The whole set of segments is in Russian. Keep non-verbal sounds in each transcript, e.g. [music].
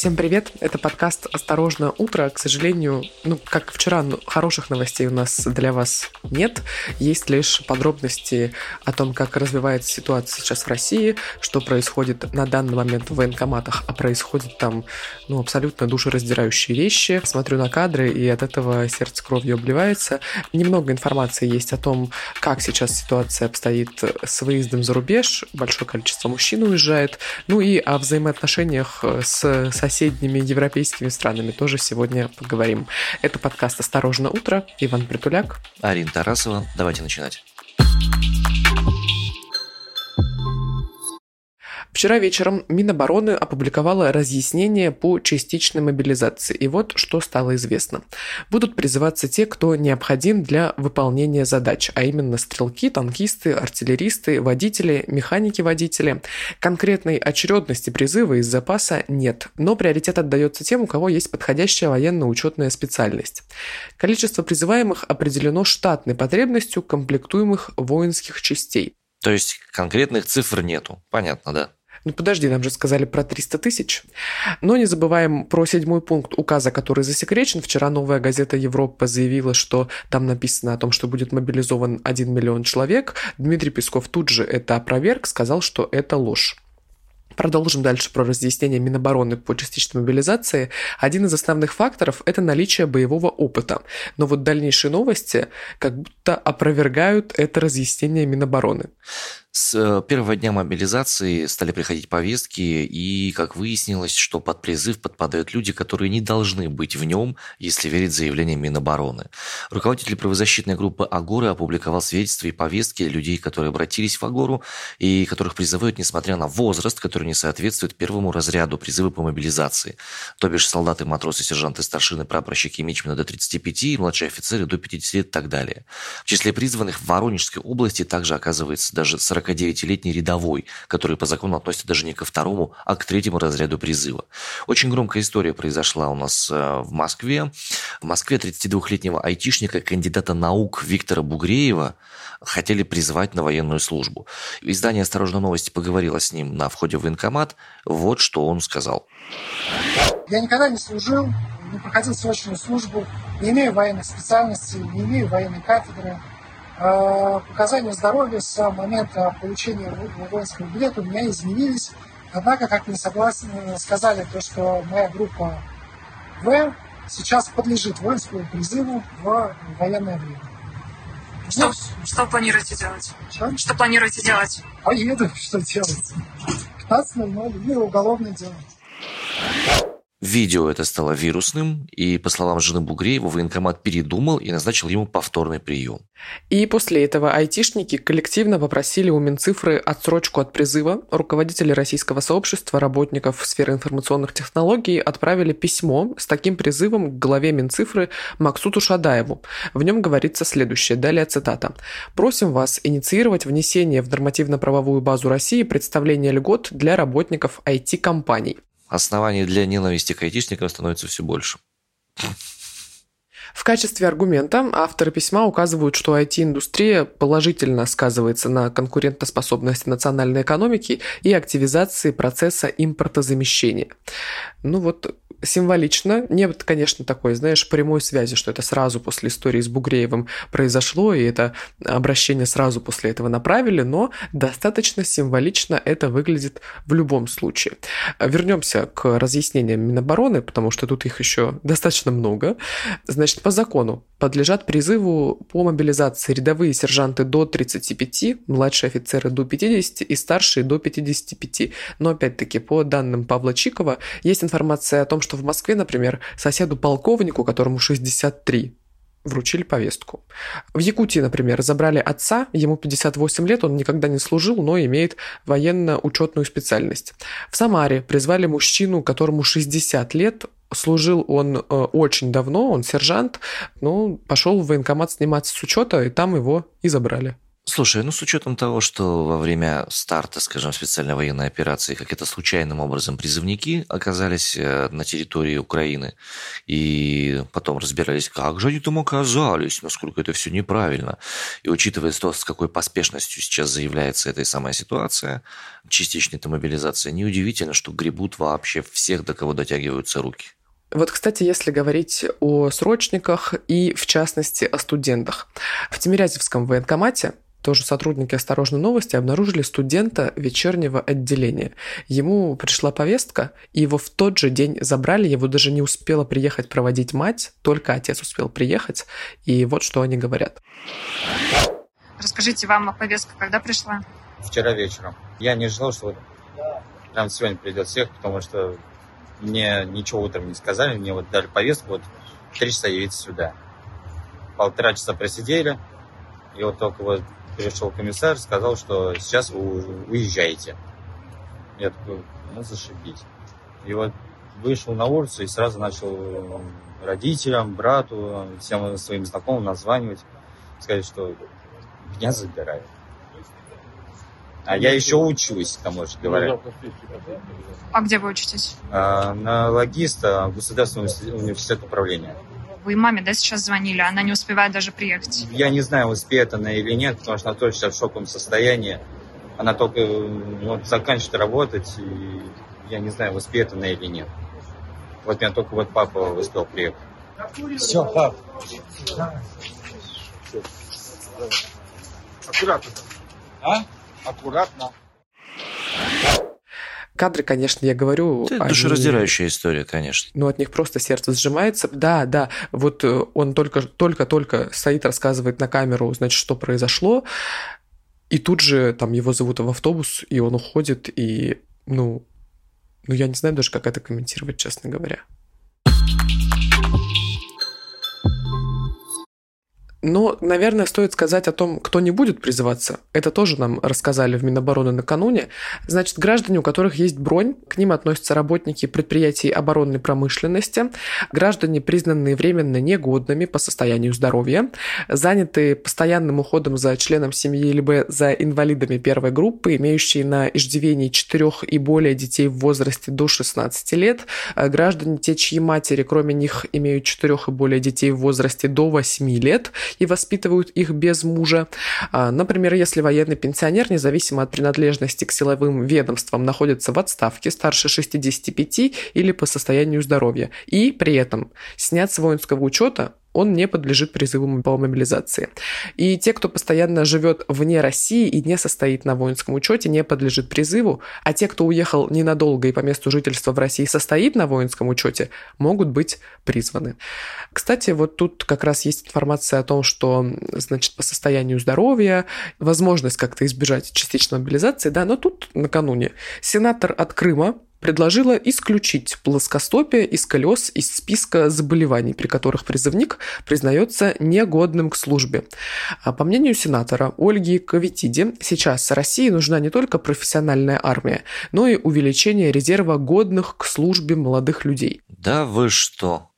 Всем привет! Это подкаст «Осторожно, утро». К сожалению, ну, как вчера, ну, хороших новостей у нас для вас нет. Есть лишь подробности о том, как развивается ситуация сейчас в России, что происходит на данный момент в военкоматах, а происходит там, ну, абсолютно душераздирающие вещи. Смотрю на кадры, и от этого сердце кровью обливается. Немного информации есть о том, как сейчас ситуация обстоит с выездом за рубеж. Большое количество мужчин уезжает. Ну и о взаимоотношениях с соседними европейскими странами тоже сегодня поговорим. Это подкаст «Осторожно, утро». Иван Притуляк. Арина Тарасова. Давайте начинать. Вчера вечером Минобороны опубликовала разъяснение по частичной мобилизации. И вот что стало известно. Будут призываться те, кто необходим для выполнения задач, а именно стрелки, танкисты, артиллеристы, водители, механики-водители. Конкретной очередности призыва из запаса нет, но приоритет отдается тем, у кого есть подходящая военно-учетная специальность. Количество призываемых определено штатной потребностью комплектуемых воинских частей. То есть конкретных цифр нету. Понятно, да? Ну подожди, нам же сказали про 300 тысяч. Но не забываем про седьмой пункт указа, который засекречен. Вчера новая газета Европа заявила, что там написано о том, что будет мобилизован 1 миллион человек. Дмитрий Песков тут же это опроверг, сказал, что это ложь. Продолжим дальше про разъяснение Минобороны по частичной мобилизации. Один из основных факторов – это наличие боевого опыта. Но вот дальнейшие новости как будто опровергают это разъяснение Минобороны. С э, первого дня мобилизации стали приходить повестки, и, как выяснилось, что под призыв подпадают люди, которые не должны быть в нем, если верить заявлениям Минобороны. Руководитель правозащитной группы «Агоры» опубликовал свидетельства и повестки людей, которые обратились в Агору, и которых призывают, несмотря на возраст, который не соответствует первому разряду призыва по мобилизации. То бишь солдаты, матросы, сержанты, старшины, прапорщики, мичмены до 35, и младшие офицеры до 50 лет и так далее. В числе призванных в Воронежской области также оказывается даже 40 49-летний рядовой, который по закону относится даже не ко второму, а к третьему разряду призыва. Очень громкая история произошла у нас э, в Москве. В Москве 32-летнего айтишника, кандидата наук Виктора Бугреева, хотели призвать на военную службу. Издание «Осторожно новости» поговорило с ним на входе в военкомат. Вот что он сказал. Я никогда не служил, не проходил срочную службу, не имею военных специальностей, не имею военной кафедры. Э, показания здоровья с момента получения воинского билета у меня изменились. Однако, как мне согласны, сказали, то, что моя группа В сейчас подлежит воинскому призыву в военное время. Что, ну, что планируете делать? Что? Что планируете делать? Поеду, [laughs] что делать? 15.00 и уголовное дело. Видео это стало вирусным, и, по словам жены Бугреева, военкомат передумал и назначил ему повторный прием. И после этого айтишники коллективно попросили у Минцифры отсрочку от призыва. Руководители российского сообщества работников сферы информационных технологий отправили письмо с таким призывом к главе Минцифры Максуту Шадаеву. В нем говорится следующее, далее цитата. «Просим вас инициировать внесение в нормативно-правовую базу России представления льгот для работников IT-компаний. Оснований для ненависти к айтишникам становится все больше. В качестве аргумента авторы письма указывают, что IT-индустрия положительно сказывается на конкурентоспособности национальной экономики и активизации процесса импортозамещения. Ну вот символично. Нет, конечно, такой, знаешь, прямой связи, что это сразу после истории с Бугреевым произошло, и это обращение сразу после этого направили, но достаточно символично это выглядит в любом случае. Вернемся к разъяснениям Минобороны, потому что тут их еще достаточно много. Значит, по закону подлежат призыву по мобилизации рядовые сержанты до 35, младшие офицеры до 50 и старшие до 55. Но опять-таки, по данным Павла Чикова, есть информация о том, что в Москве, например, соседу полковнику, которому 63, вручили повестку. В Якутии, например, забрали отца, ему 58 лет, он никогда не служил, но имеет военно-учетную специальность. В Самаре призвали мужчину, которому 60 лет, служил он э, очень давно, он сержант, ну, пошел в военкомат сниматься с учета, и там его и забрали. Слушай, ну с учетом того, что во время старта, скажем, специальной военной операции как-то случайным образом призывники оказались э, на территории Украины и потом разбирались, как же они там оказались, насколько это все неправильно. И учитывая то, с какой поспешностью сейчас заявляется эта самая ситуация, частичная мобилизация, неудивительно, что гребут вообще всех, до кого дотягиваются руки. Вот, кстати, если говорить о срочниках и, в частности, о студентах. В Тимирязевском военкомате тоже сотрудники «Осторожной новости» обнаружили студента вечернего отделения. Ему пришла повестка, и его в тот же день забрали. Его даже не успела приехать проводить мать, только отец успел приехать. И вот что они говорят. Расскажите, вам повестка когда пришла? Вчера вечером. Я не ждал, что прям сегодня придет всех, потому что мне ничего утром не сказали. Мне вот дали повестку, вот три часа явиться сюда. Полтора часа просидели, и вот только вот пришел комиссар, сказал, что сейчас вы уезжаете. Я такой, ну зашибись. И вот вышел на улицу и сразу начал родителям, брату, всем своим знакомым названивать, сказать, что меня забирают. А я еще учусь, тому же говоря. А где вы учитесь? А, на логиста Государственного университета управления. Вы маме, да, сейчас звонили? Она не успевает даже приехать. Я не знаю, успеет она или нет, потому что она тоже сейчас в шоковом состоянии. Она только вот, заканчивает работать, и я не знаю, успеет она или нет. Вот меня только вот папа успел приехать. Все, пап. Аккуратно. А? Аккуратно. Кадры, конечно, я говорю... Это они... душераздирающая история, конечно. Ну, от них просто сердце сжимается. Да, да, вот э, он только-только стоит, рассказывает на камеру, значит, что произошло, и тут же там его зовут в автобус, и он уходит, и, ну, ну, я не знаю даже, как это комментировать, честно говоря. Но, наверное, стоит сказать о том, кто не будет призываться. Это тоже нам рассказали в Минобороны накануне. Значит, граждане, у которых есть бронь, к ним относятся работники предприятий оборонной промышленности, граждане, признанные временно негодными по состоянию здоровья, занятые постоянным уходом за членом семьи либо за инвалидами первой группы, имеющие на иждивении четырех и более детей в возрасте до 16 лет, граждане, те, чьи матери, кроме них, имеют четырех и более детей в возрасте до 8 лет – и воспитывают их без мужа. А, например, если военный пенсионер, независимо от принадлежности к силовым ведомствам, находится в отставке старше 65 или по состоянию здоровья, и при этом снят с воинского учета он не подлежит призыву по мобилизации. И те, кто постоянно живет вне России и не состоит на воинском учете, не подлежит призыву, а те, кто уехал ненадолго и по месту жительства в России состоит на воинском учете, могут быть призваны. Кстати, вот тут как раз есть информация о том, что, значит, по состоянию здоровья, возможность как-то избежать частичной мобилизации, да, но тут накануне сенатор от Крыма предложила исключить плоскостопие из колес из списка заболеваний, при которых призывник признается негодным к службе. А по мнению сенатора Ольги Кавитиди, сейчас России нужна не только профессиональная армия, но и увеличение резерва годных к службе молодых людей. Да вы что?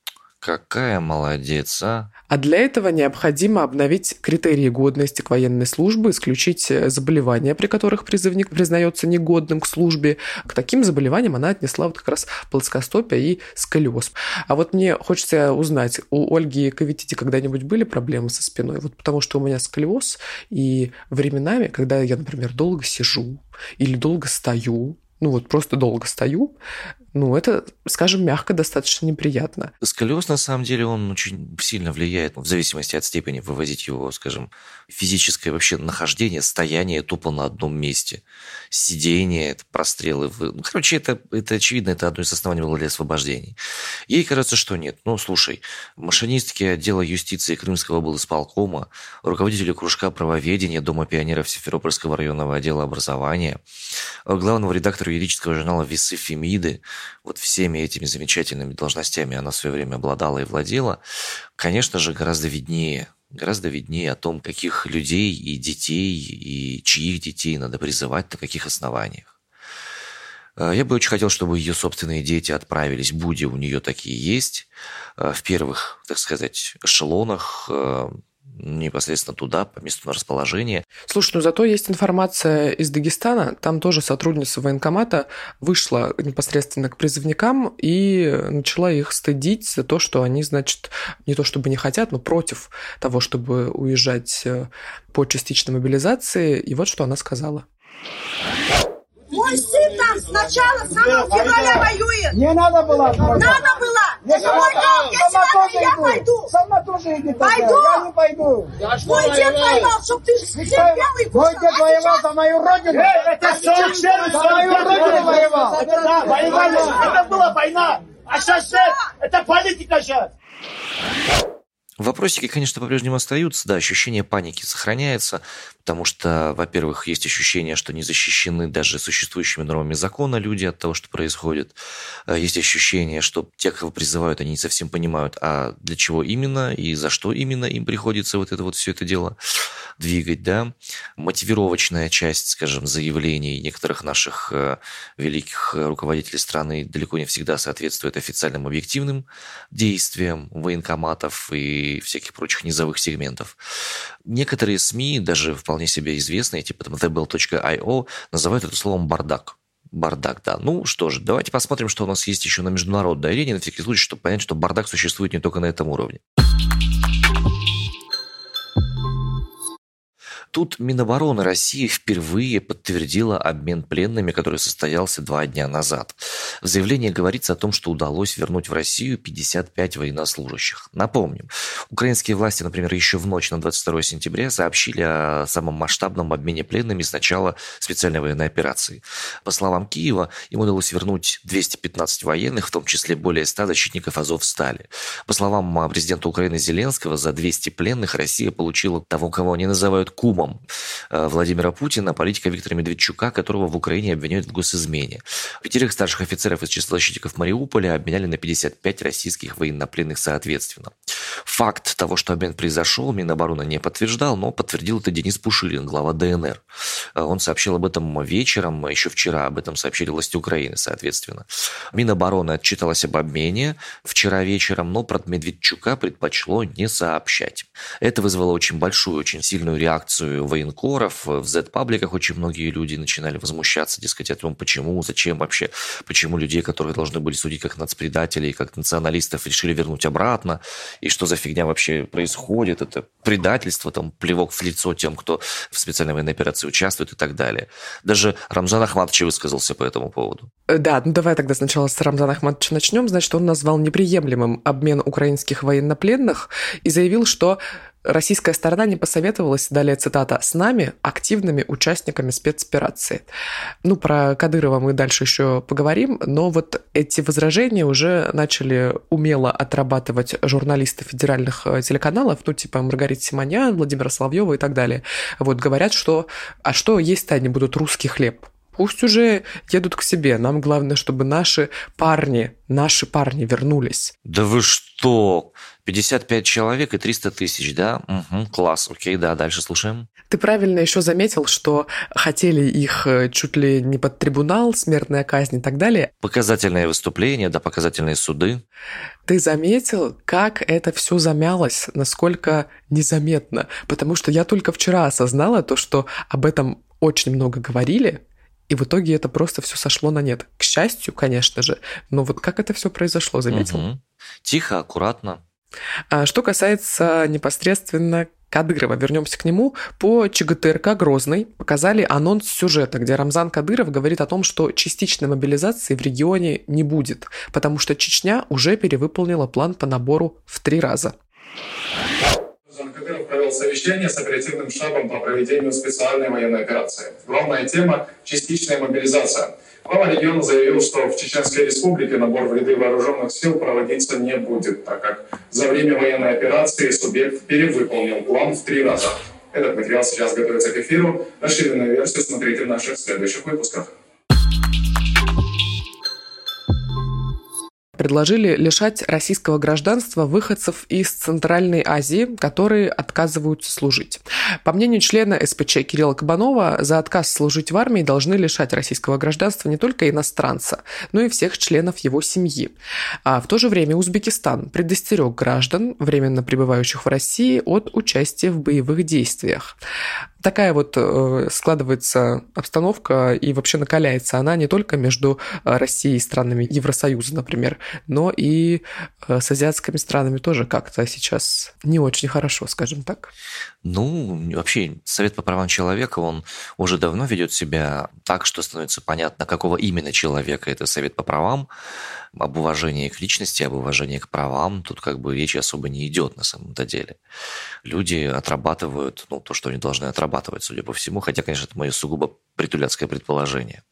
Какая молодец, а? А для этого необходимо обновить критерии годности к военной службе, исключить э, заболевания, при которых призывник признается негодным к службе. К таким заболеваниям она отнесла вот как раз плоскостопие и сколиоз. А вот мне хочется узнать, у Ольги Кавитити когда-нибудь были проблемы со спиной? Вот потому что у меня сколиоз, и временами, когда я, например, долго сижу или долго стою, ну вот просто долго стою, ну, это, скажем, мягко достаточно неприятно. Сколиоз, на самом деле, он очень сильно влияет, в зависимости от степени, вывозить его, скажем, физическое вообще нахождение, стояние тупо на одном месте, сидение, это прострелы. Ну, короче, это, это очевидно, это одно из оснований было для освобождения. Ей кажется, что нет. Ну, слушай, машинистки отдела юстиции Крымского был исполкома, руководители кружка правоведения Дома пионеров Симферопольского районного отдела образования, главного редактора юридического журнала «Весы Фемиды», вот всеми этими замечательными должностями она в свое время обладала и владела, конечно же, гораздо виднее гораздо виднее о том, каких людей и детей, и чьих детей надо призывать, на каких основаниях. Э, я бы очень хотел, чтобы ее собственные дети отправились, будь у нее такие есть, э, в первых, так сказать, эшелонах, э, непосредственно туда, по месту расположения. Слушай, ну зато есть информация из Дагестана. Там тоже сотрудница военкомата вышла непосредственно к призывникам и начала их стыдить за то, что они, значит, не то чтобы не хотят, но против того, чтобы уезжать э, по частичной мобилизации. И вот что она сказала. Мой сын там сначала, с самого февраля воюет. Не надо было. Надо мой я Сама сюда, тоже я иду. пойду. Сама тоже иди. тогда. Пойду. Я не пойду. Мой дед воевал, чтоб ты хлеб белый Мой кушал. дед А воевал за мою родину. Это совершенно За мою родину воевал. Это да, воевали. Это была война. А сейчас это политика сейчас. Вопросики, конечно, по-прежнему остаются, да, ощущение паники сохраняется, потому что, во-первых, есть ощущение, что не защищены даже существующими нормами закона люди от того, что происходит. Э, Есть ощущение, что те, кого призывают, они не совсем понимают, а для чего именно и за что именно им приходится вот это вот все это дело двигать, да. Мотивировочная часть, скажем, заявлений некоторых наших э, великих э, руководителей страны далеко не всегда соответствует официальным объективным действиям военкоматов и всяких прочих низовых сегментов. Некоторые СМИ, даже вполне себе известные, типа там thebell.io, называют это словом «бардак». Бардак, да. Ну что ж, давайте посмотрим, что у нас есть еще на международной арене, на всякий случай, чтобы понять, что бардак существует не только на этом уровне. Тут Минобороны России впервые подтвердила обмен пленными, который состоялся два дня назад. В заявлении говорится о том, что удалось вернуть в Россию 55 военнослужащих. Напомним, украинские власти, например, еще в ночь на 22 сентября сообщили о самом масштабном обмене пленными с начала специальной военной операции. По словам Киева, им удалось вернуть 215 военных, в том числе более 100 защитников Азовстали. По словам президента Украины Зеленского, за 200 пленных Россия получила того, кого они называют кумом э, Владимира Путина, политика Виктора Медведчука, которого в Украине обвиняют в госизмене. Пятерых старших офицеров из числа защитников Мариуполя обменяли на 55 российских военнопленных соответственно. Факт того, что обмен произошел, Минобороны не подтверждал, но подтвердил это Денис Пушилин, глава ДНР. Э, Он сообщил об этом вечером, еще вчера об этом сообщили власти Украины, соответственно. Минобороны отчиталась об обмене вчера вечером, но про Медведчука предпочло не сообщать. Это вызвало очень большую, очень сильную реакцию военкоров. В Z-пабликах очень многие люди начинали возмущаться, дескать, о том, почему, зачем вообще, почему людей, которые должны были судить как нацпредателей, как националистов, решили вернуть обратно, и что за фигня вообще происходит, это предательство, там, плевок в лицо тем, кто в специальной военной операции участвует и так далее. Даже Рамзан Ахматович высказался по этому поводу. Э, Да, ну давай тогда сначала с Рамзана Ахматовича начнем. Значит, он назвал неприемлемым обмен украинских военнопленных и заявил, что российская сторона не посоветовалась, далее цитата, с нами, активными участниками спецоперации. Ну, про Кадырова мы дальше еще поговорим, но вот эти возражения уже начали умело отрабатывать журналисты федеральных э, телеканалов, ну, типа Маргарита Симонян, Владимира Соловьева и так далее. Вот говорят, что а что есть-то они будут русский хлеб? Пусть уже едут к себе. Нам главное, чтобы наши парни, наши парни вернулись. Да вы что? 55 человек и 300 тысяч, да? Угу, класс, окей, да, дальше слушаем. Ты правильно еще заметил, что хотели их э, чуть ли не под трибунал, смертная казнь и так далее. Показательные выступления, да, показательные суды. Ты заметил, как это все замялось, насколько незаметно? Потому что я только вчера осознала то, что об этом очень много говорили, и в итоге это просто все сошло на нет. К счастью, конечно же. Но вот как это все произошло, заметил? Мгм. Тихо, аккуратно. А что касается непосредственно Кадырова, вернемся к нему, по ЧГТРК «Грозный» показали анонс сюжета, где Рамзан Кадыров говорит о том, что частичной мобилизации в регионе не будет, потому что Чечня уже перевыполнила план по набору в три раза. Кадыров провел совещание с оперативным штабом по проведению специальной военной операции. Главная тема – частичная мобилизация. Глава региона заявил, что в Чеченской республике набор в ряды вооруженных сил проводиться не будет, так как за время военной операции субъект перевыполнил план в три раза. Этот материал сейчас готовится к эфиру. Расширенную версию смотрите в наших следующих выпусках. Предложили лишать российского гражданства выходцев из Центральной Азии, которые отказываются служить. По мнению члена СПЧ Кирилла Кабанова, за отказ служить в армии должны лишать российского гражданства не только иностранца, но и всех членов его семьи. А в то же время Узбекистан предостерег граждан, временно пребывающих в России, от участия в боевых действиях такая вот э, складывается обстановка и вообще накаляется она не только между э, Россией и странами Евросоюза, например, но и э, с азиатскими странами тоже как-то сейчас не очень хорошо, скажем так. Ну, вообще, Совет по правам человека, он уже давно ведет себя так, что становится понятно, какого именно человека это Совет по правам, об уважении к личности, об уважении к правам, тут как бы речи особо не идет на самом-то деле. Люди отрабатывают ну, то, что они должны отрабатывать, судя по всему, хотя, конечно, это мое сугубо притуляцкое предположение.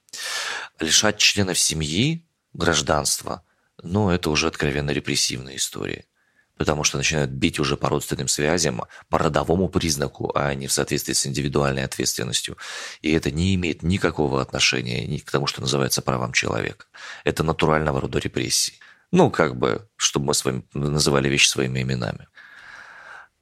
Лишать членов семьи гражданства, ну, это уже откровенно репрессивная история потому что начинают бить уже по родственным связям, по родовому признаку, а не в соответствии с индивидуальной ответственностью. И это не имеет никакого отношения ни к тому, что называется правам человека. Это натурального рода репрессии. Ну, как бы, чтобы мы с вами называли вещи своими именами.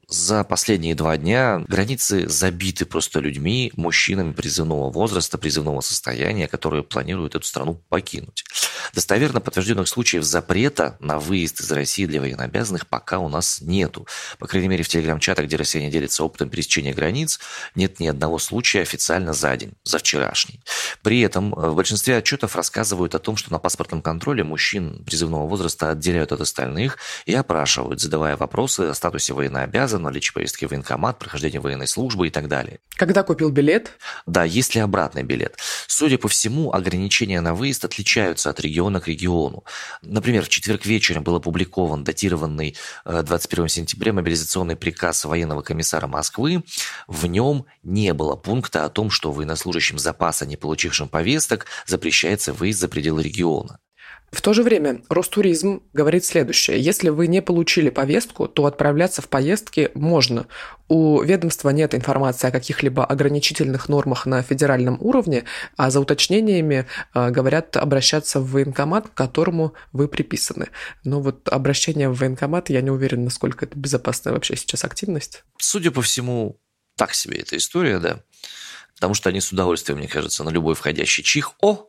За последние два дня границы забиты просто людьми, мужчинами призывного возраста, призывного состояния, которые планируют эту страну покинуть. Достоверно подтвержденных случаев запрета на выезд из России для военнообязанных пока у нас нету. По крайней мере, в телеграм-чатах, где россияне делятся опытом пересечения границ, нет ни одного случая официально за день, за вчерашний. При этом в большинстве отчетов рассказывают о том, что на паспортном контроле мужчин призывного возраста отделяют от остальных и опрашивают, задавая вопросы о статусе военнообязанных, наличие повестки в военкомат, прохождение военной службы и так далее. Когда купил билет? Да, есть ли обратный билет. Судя по всему, ограничения на выезд отличаются от региона к региону. Например, в четверг вечером был опубликован датированный 21 э, сентября мобилизационный приказ военного комиссара Москвы. В нем не было пункта о том, что военнослужащим запаса, не получившим повесток, запрещается выезд за пределы региона. В то же время Ростуризм говорит следующее. Если вы не получили повестку, то отправляться в поездки можно. У ведомства нет информации о каких-либо ограничительных нормах на федеральном уровне, а за уточнениями э, говорят обращаться в военкомат, к которому вы приписаны. Но вот обращение в военкомат, я не уверен, насколько это безопасная вообще сейчас активность. Судя по всему, так себе эта история, да. Потому что они с удовольствием, мне кажется, на любой входящий чих. О,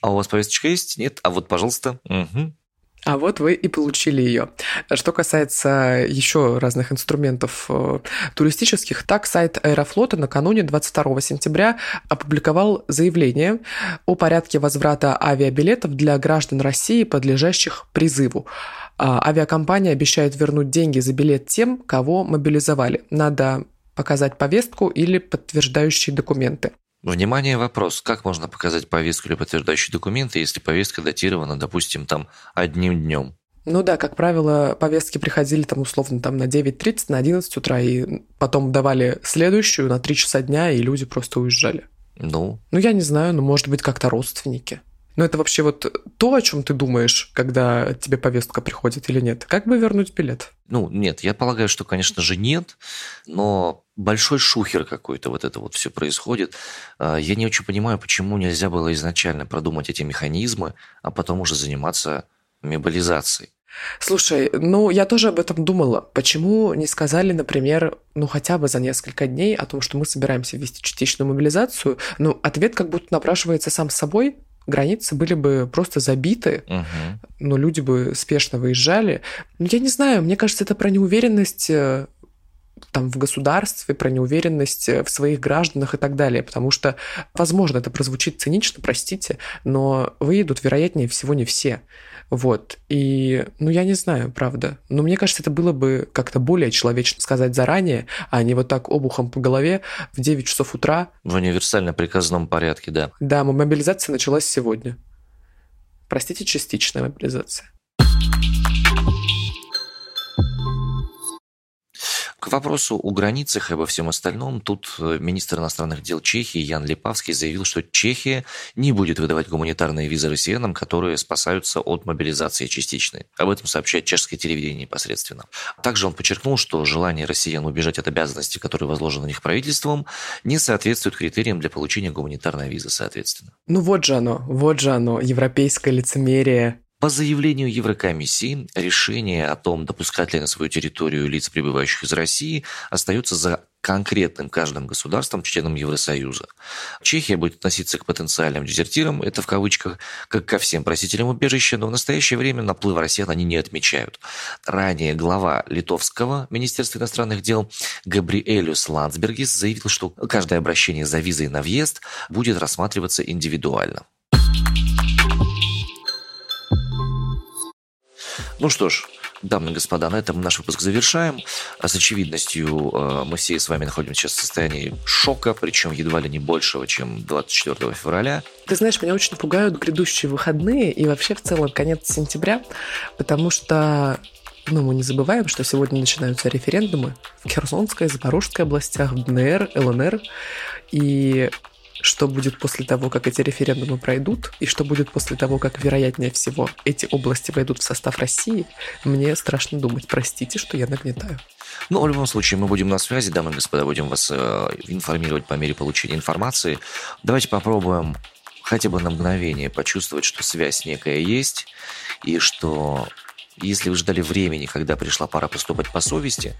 а у вас повесточка есть? Нет? А вот, пожалуйста. Угу. А вот вы и получили ее. Что касается еще разных инструментов э, туристических, так сайт Аэрофлота накануне 22 сентября опубликовал заявление о порядке возврата авиабилетов для граждан России, подлежащих призыву. А авиакомпания обещает вернуть деньги за билет тем, кого мобилизовали. Надо показать повестку или подтверждающие документы. Внимание, вопрос. Как можно показать повестку или подтверждающие документы, если повестка датирована, допустим, там одним днем? Ну да, как правило, повестки приходили там условно там на 9.30, на 11 утра, и потом давали следующую на 3 часа дня, и люди просто уезжали. Ну? Ну, я не знаю, ну, может быть, как-то родственники. Но это вообще вот то, о чем ты думаешь, когда тебе повестка приходит или нет? Как бы вернуть билет? Ну, нет, я полагаю, что, конечно же, нет, но большой шухер какой-то вот это вот все происходит. А, я не очень понимаю, почему нельзя было изначально продумать эти механизмы, а потом уже заниматься мобилизацией. Слушай, ну я тоже об этом думала. Почему не сказали, например, ну хотя бы за несколько дней о том, что мы собираемся ввести частичную мобилизацию? Ну, ответ как будто напрашивается сам собой, границы были бы просто забиты, угу. но люди бы спешно выезжали. Ну, я не знаю, мне кажется, это про неуверенность э, там в государстве, про неуверенность э, в своих гражданах и так далее, потому что, возможно, это прозвучит цинично, простите, но выедут, вероятнее всего, не все. Вот. И, ну, я не знаю, правда. Но мне кажется, это было бы как-то более человечно сказать заранее, а не вот так обухом по голове в 9 часов утра. В универсально приказном порядке, да. Да, мобилизация началась сегодня. Простите, частичная мобилизация. К вопросу о границах и обо всем остальном, тут э, министр иностранных дел Чехии Ян Липавский заявил, что Чехия не будет выдавать гуманитарные визы россиянам, которые спасаются от мобилизации частичной. Об этом сообщает чешское телевидение непосредственно. Также он подчеркнул, что желание россиян убежать от обязанностей, которые возложены на них правительством, не соответствует критериям для получения гуманитарной визы, соответственно. Ну вот же оно, вот же оно, европейское лицемерие По заявлению Еврокомиссии, решение о том, допускать ли на свою территорию лиц, прибывающих из России, остается за конкретным каждым государством, членом Евросоюза. Чехия будет относиться к потенциальным дезертирам, это в кавычках, как ко всем просителям убежища, но в настоящее время наплыв россиян они не отмечают. Ранее глава литовского Министерства иностранных дел Габриэлюс Ландсбергис заявил, что каждое обращение за визой на въезд будет рассматриваться индивидуально. Ну что ж, дамы и господа, на этом наш выпуск завершаем. А с очевидностью э, мы все с вами находимся сейчас в состоянии шока, причем едва ли не большего, чем 24 февраля. Ты знаешь, меня очень пугают грядущие выходные и вообще в целом конец сентября, потому что ну, мы не забываем, что сегодня начинаются референдумы в Херсонской, Запорожской областях, в ДНР, ЛНР. И что будет после того, как эти референдумы пройдут, и что будет после того, как, вероятнее всего, эти области войдут в состав России, мне страшно думать. Простите, что я нагнетаю. Ну, в любом случае, мы будем на связи, дамы и господа, будем вас э, информировать по мере получения информации. Давайте попробуем хотя бы на мгновение почувствовать, что связь некая есть, и что если вы ждали времени, когда пришла пора поступать по совести,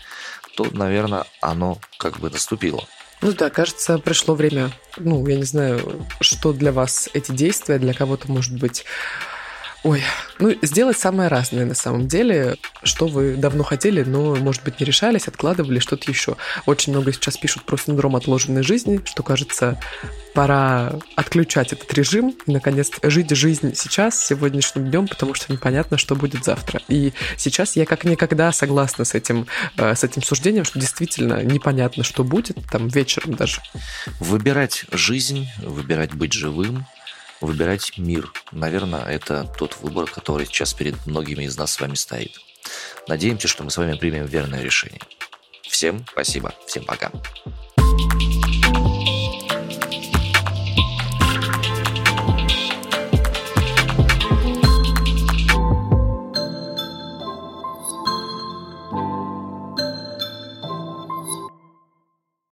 то, наверное, оно как бы наступило. Ну да, кажется, пришло время, ну, я не знаю, что для вас эти действия, для кого-то, может быть, Ой, ну, сделать самое разное на самом деле, что вы давно хотели, но, может быть, не решались, откладывали что-то еще. Очень много сейчас пишут про синдром отложенной жизни, что, кажется, пора отключать этот режим и, наконец, жить жизнь сейчас, сегодняшним днем, потому что непонятно, что будет завтра. И сейчас я как никогда согласна с этим, э, с этим суждением, что действительно непонятно, что будет, там, вечером даже. Выбирать жизнь, выбирать быть живым – выбирать мир. Наверное, это тот выбор, который сейчас перед многими из нас с вами стоит. Надеемся, что мы с вами примем верное решение. Всем спасибо, всем пока.